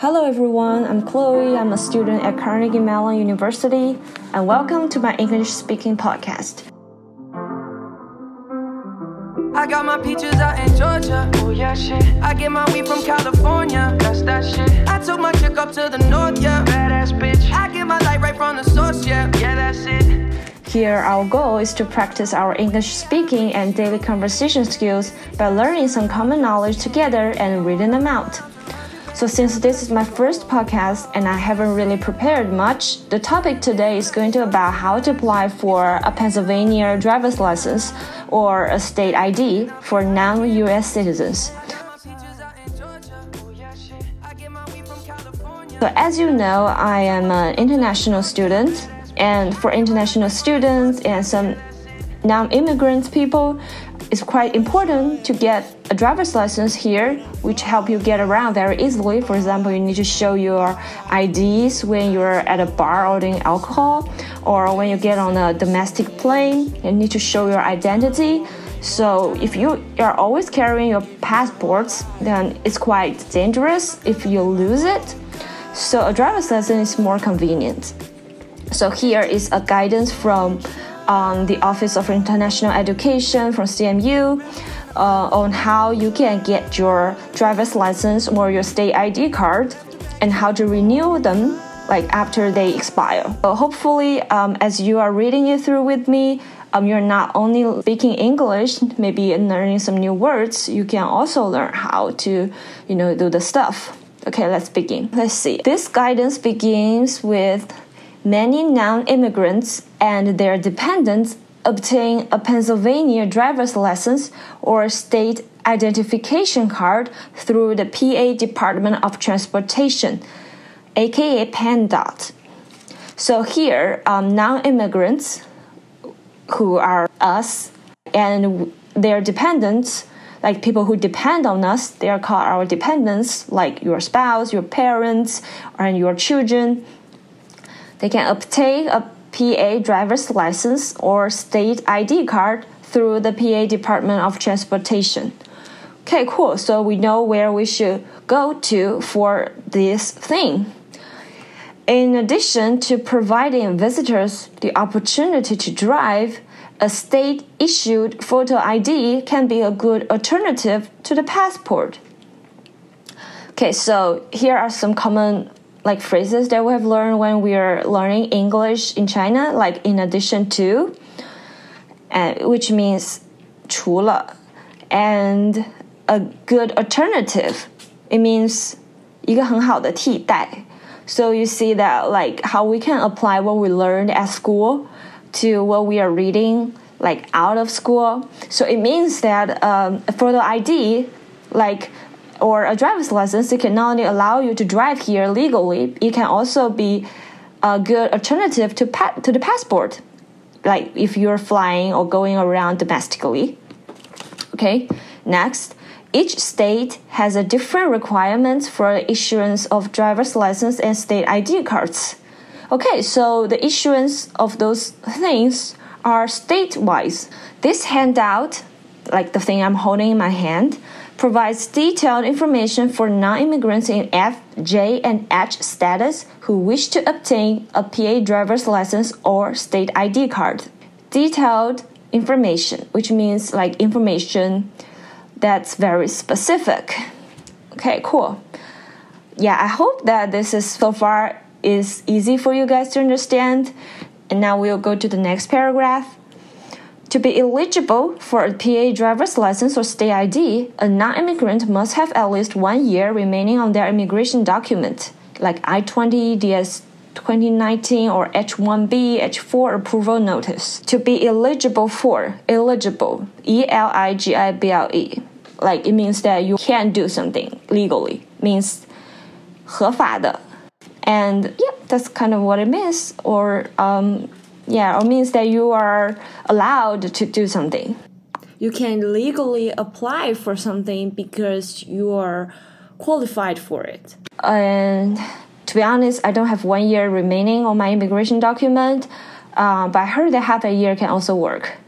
Hello everyone, I'm Chloe. I'm a student at Carnegie Mellon University, and welcome to my English speaking podcast. I got my peaches out in Georgia. Oh yeah, shit. I get my weed from California. That's that shit. I took my chick up to the north, yeah. Badass bitch. I get my light right from the source, yeah. Yeah, that's it. Here, our goal is to practice our English speaking and daily conversation skills by learning some common knowledge together and reading them out. So, since this is my first podcast and I haven't really prepared much, the topic today is going to about how to apply for a Pennsylvania driver's license or a state ID for non-US citizens. So, as you know, I am an international student, and for international students and some non-immigrant people, it's quite important to get a driver's license here, which help you get around very easily. For example, you need to show your IDs when you're at a bar ordering alcohol, or when you get on a domestic plane, you need to show your identity. So if you are always carrying your passports, then it's quite dangerous if you lose it. So a driver's license is more convenient. So here is a guidance from um, the Office of International Education from CMU uh, on how you can get your driver's license or your state ID card and how to renew them like after they expire. So hopefully, um, as you are reading it through with me, um, you're not only speaking English, maybe learning some new words. You can also learn how to, you know, do the stuff. Okay, let's begin. Let's see. This guidance begins with many non immigrants and their dependents obtain a Pennsylvania driver's license or state identification card through the PA Department of Transportation, aka PennDOT. So here, um, non immigrants who are us and their dependents, like people who depend on us, they are called our dependents, like your spouse, your parents, and your children they can obtain a PA driver's license or state ID card through the PA Department of Transportation. Okay, cool. So we know where we should go to for this thing. In addition to providing visitors the opportunity to drive, a state issued photo ID can be a good alternative to the passport. Okay, so here are some common like phrases that we have learned when we are learning English in China, like in addition to, uh, which means 除了, and a good alternative. It means 一个很好的替代. So you see that like how we can apply what we learned at school to what we are reading like out of school. So it means that um, for the ID, like or a driver's license, it can not only allow you to drive here legally, it can also be a good alternative to pa- to the passport, like if you're flying or going around domestically. Okay, next. Each state has a different requirements for issuance of driver's license and state ID cards. Okay, so the issuance of those things are state-wise. This handout, like the thing I'm holding in my hand, provides detailed information for non-immigrants in F, J, and H status who wish to obtain a PA driver's license or state ID card. Detailed information, which means like information that's very specific. Okay, cool. Yeah, I hope that this is so far is easy for you guys to understand. And now we'll go to the next paragraph. To be eligible for a PA driver's license or state ID, a non immigrant must have at least one year remaining on their immigration document, like I 20, DS 2019, or H 1B, H 4 approval notice. To be eligible for, eligible, E L I G I B L E, like it means that you can do something legally, means 合法的. And yeah, that's kind of what it means. Or um, yeah, it means that you are allowed to do something. You can legally apply for something because you are qualified for it. And to be honest, I don't have one year remaining on my immigration document, uh, but I heard that half a year can also work.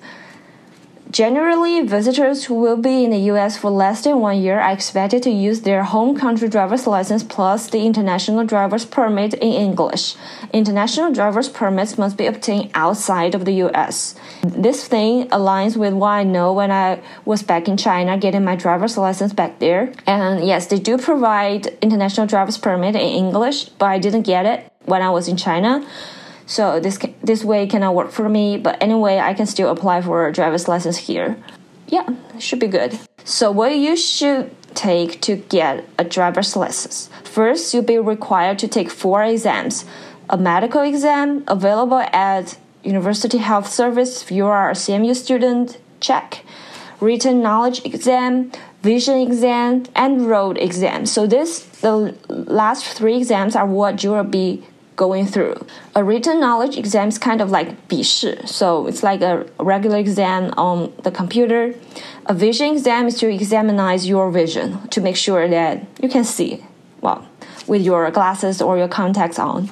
Generally, visitors who will be in the US for less than one year are expected to use their home country driver's license plus the international driver's permit in English. International driver's permits must be obtained outside of the US. This thing aligns with what I know when I was back in China getting my driver's license back there. And yes, they do provide international driver's permit in English, but I didn't get it when I was in China. So this this way cannot work for me. But anyway, I can still apply for a driver's license here. Yeah, should be good. So what you should take to get a driver's license? First, you'll be required to take four exams. A medical exam available at University Health Service if you are a CMU student. Check. Written knowledge exam, vision exam, and road exam. So this the last three exams are what you will be going through. A written knowledge exam is kind of like 笔试, so it's like a regular exam on the computer. A vision exam is to examine your vision to make sure that you can see well with your glasses or your contacts on.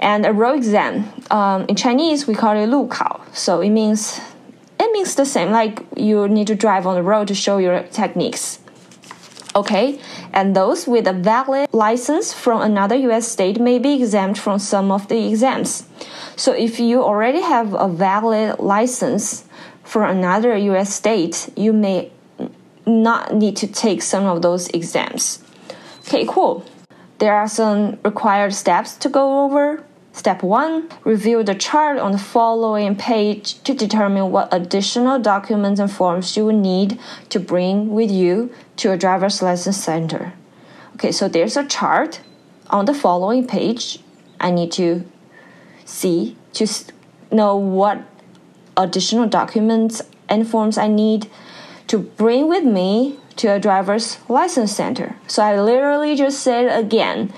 And a road exam, um, in Chinese we call it 路考, so it means it means the same like you need to drive on the road to show your techniques Okay, and those with a valid license from another US state may be exempt from some of the exams. So if you already have a valid license from another US state, you may not need to take some of those exams. Okay, cool. There are some required steps to go over. Step 1 Review the chart on the following page to determine what additional documents and forms you will need to bring with you to a driver's license center. Okay, so there's a chart on the following page. I need to see to know what additional documents and forms I need to bring with me to a driver's license center. So I literally just said again.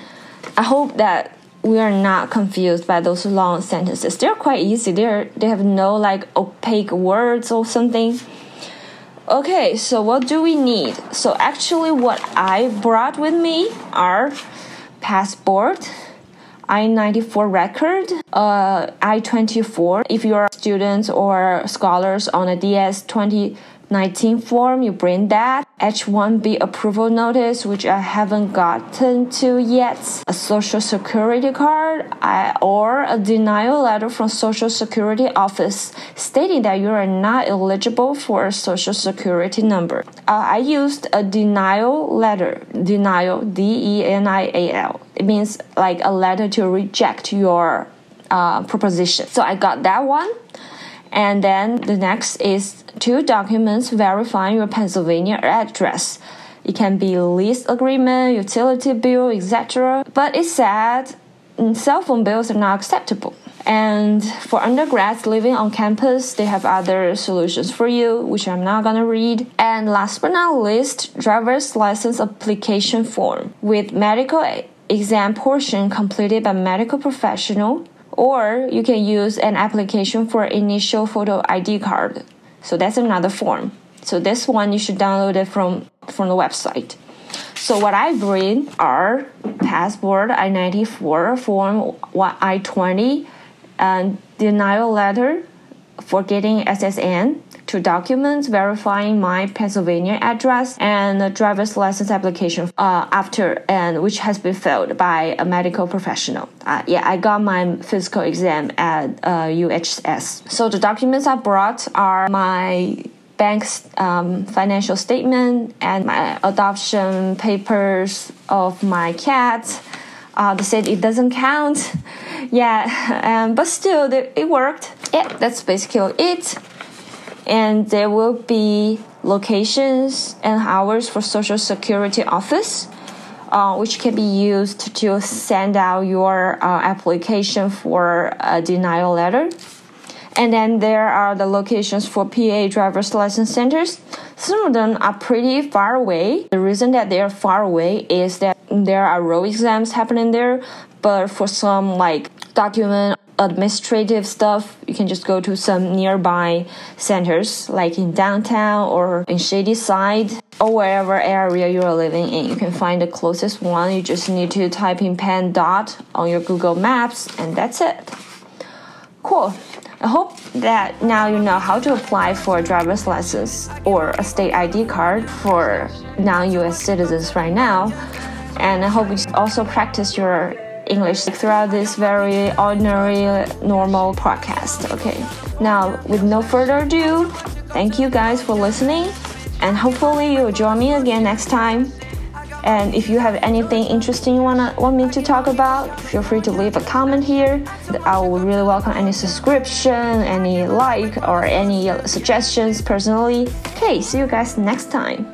I hope that we are not confused by those long sentences. They're quite easy. They're they have no like opaque words or something. Okay, so what do we need? So actually what I brought with me are passport, I-94 record, uh, I-24 if you are students or scholars on a DS-20 19 form, you bring that. H1B approval notice, which I haven't gotten to yet. A social security card I, or a denial letter from social security office stating that you are not eligible for a social security number. Uh, I used a denial letter, denial, D-E-N-I-A-L. It means like a letter to reject your uh, proposition. So I got that one. And then the next is two documents verifying your Pennsylvania address. It can be lease agreement, utility bill, etc. But it said mm, cell phone bills are not acceptable. And for undergrads living on campus, they have other solutions for you, which I'm not gonna read. And last but not least, driver's license application form with medical exam portion completed by medical professional or you can use an application for initial photo ID card. So that's another form. So this one you should download it from from the website. So what I bring are passport I-94 form I-20 and denial letter for getting SSN two documents verifying my Pennsylvania address and a driver's license application uh, after and which has been filled by a medical professional. Uh, yeah, I got my physical exam at uh, UHS. So the documents I brought are my bank's um, financial statement and my adoption papers of my cat. Uh, they said it doesn't count. Yeah, um, but still, it worked. Yeah, that's basically it and there will be locations and hours for social security office uh, which can be used to send out your uh, application for a denial letter and then there are the locations for PA driver's license centers. Some of them are pretty far away. The reason that they are far away is that there are road exams happening there, but for some like document administrative stuff, you can just go to some nearby centers, like in downtown or in Shadyside or wherever area you are living in. You can find the closest one. You just need to type in PennDOT on your Google Maps, and that's it. Cool. I hope that now you know how to apply for a driver's license or a state ID card for non US citizens right now. And I hope you also practice your English throughout this very ordinary, normal podcast. Okay, now with no further ado, thank you guys for listening, and hopefully you'll join me again next time. And if you have anything interesting you wanna want me to talk about, feel free to leave a comment here. I would really welcome any subscription, any like, or any suggestions personally. Okay, see you guys next time.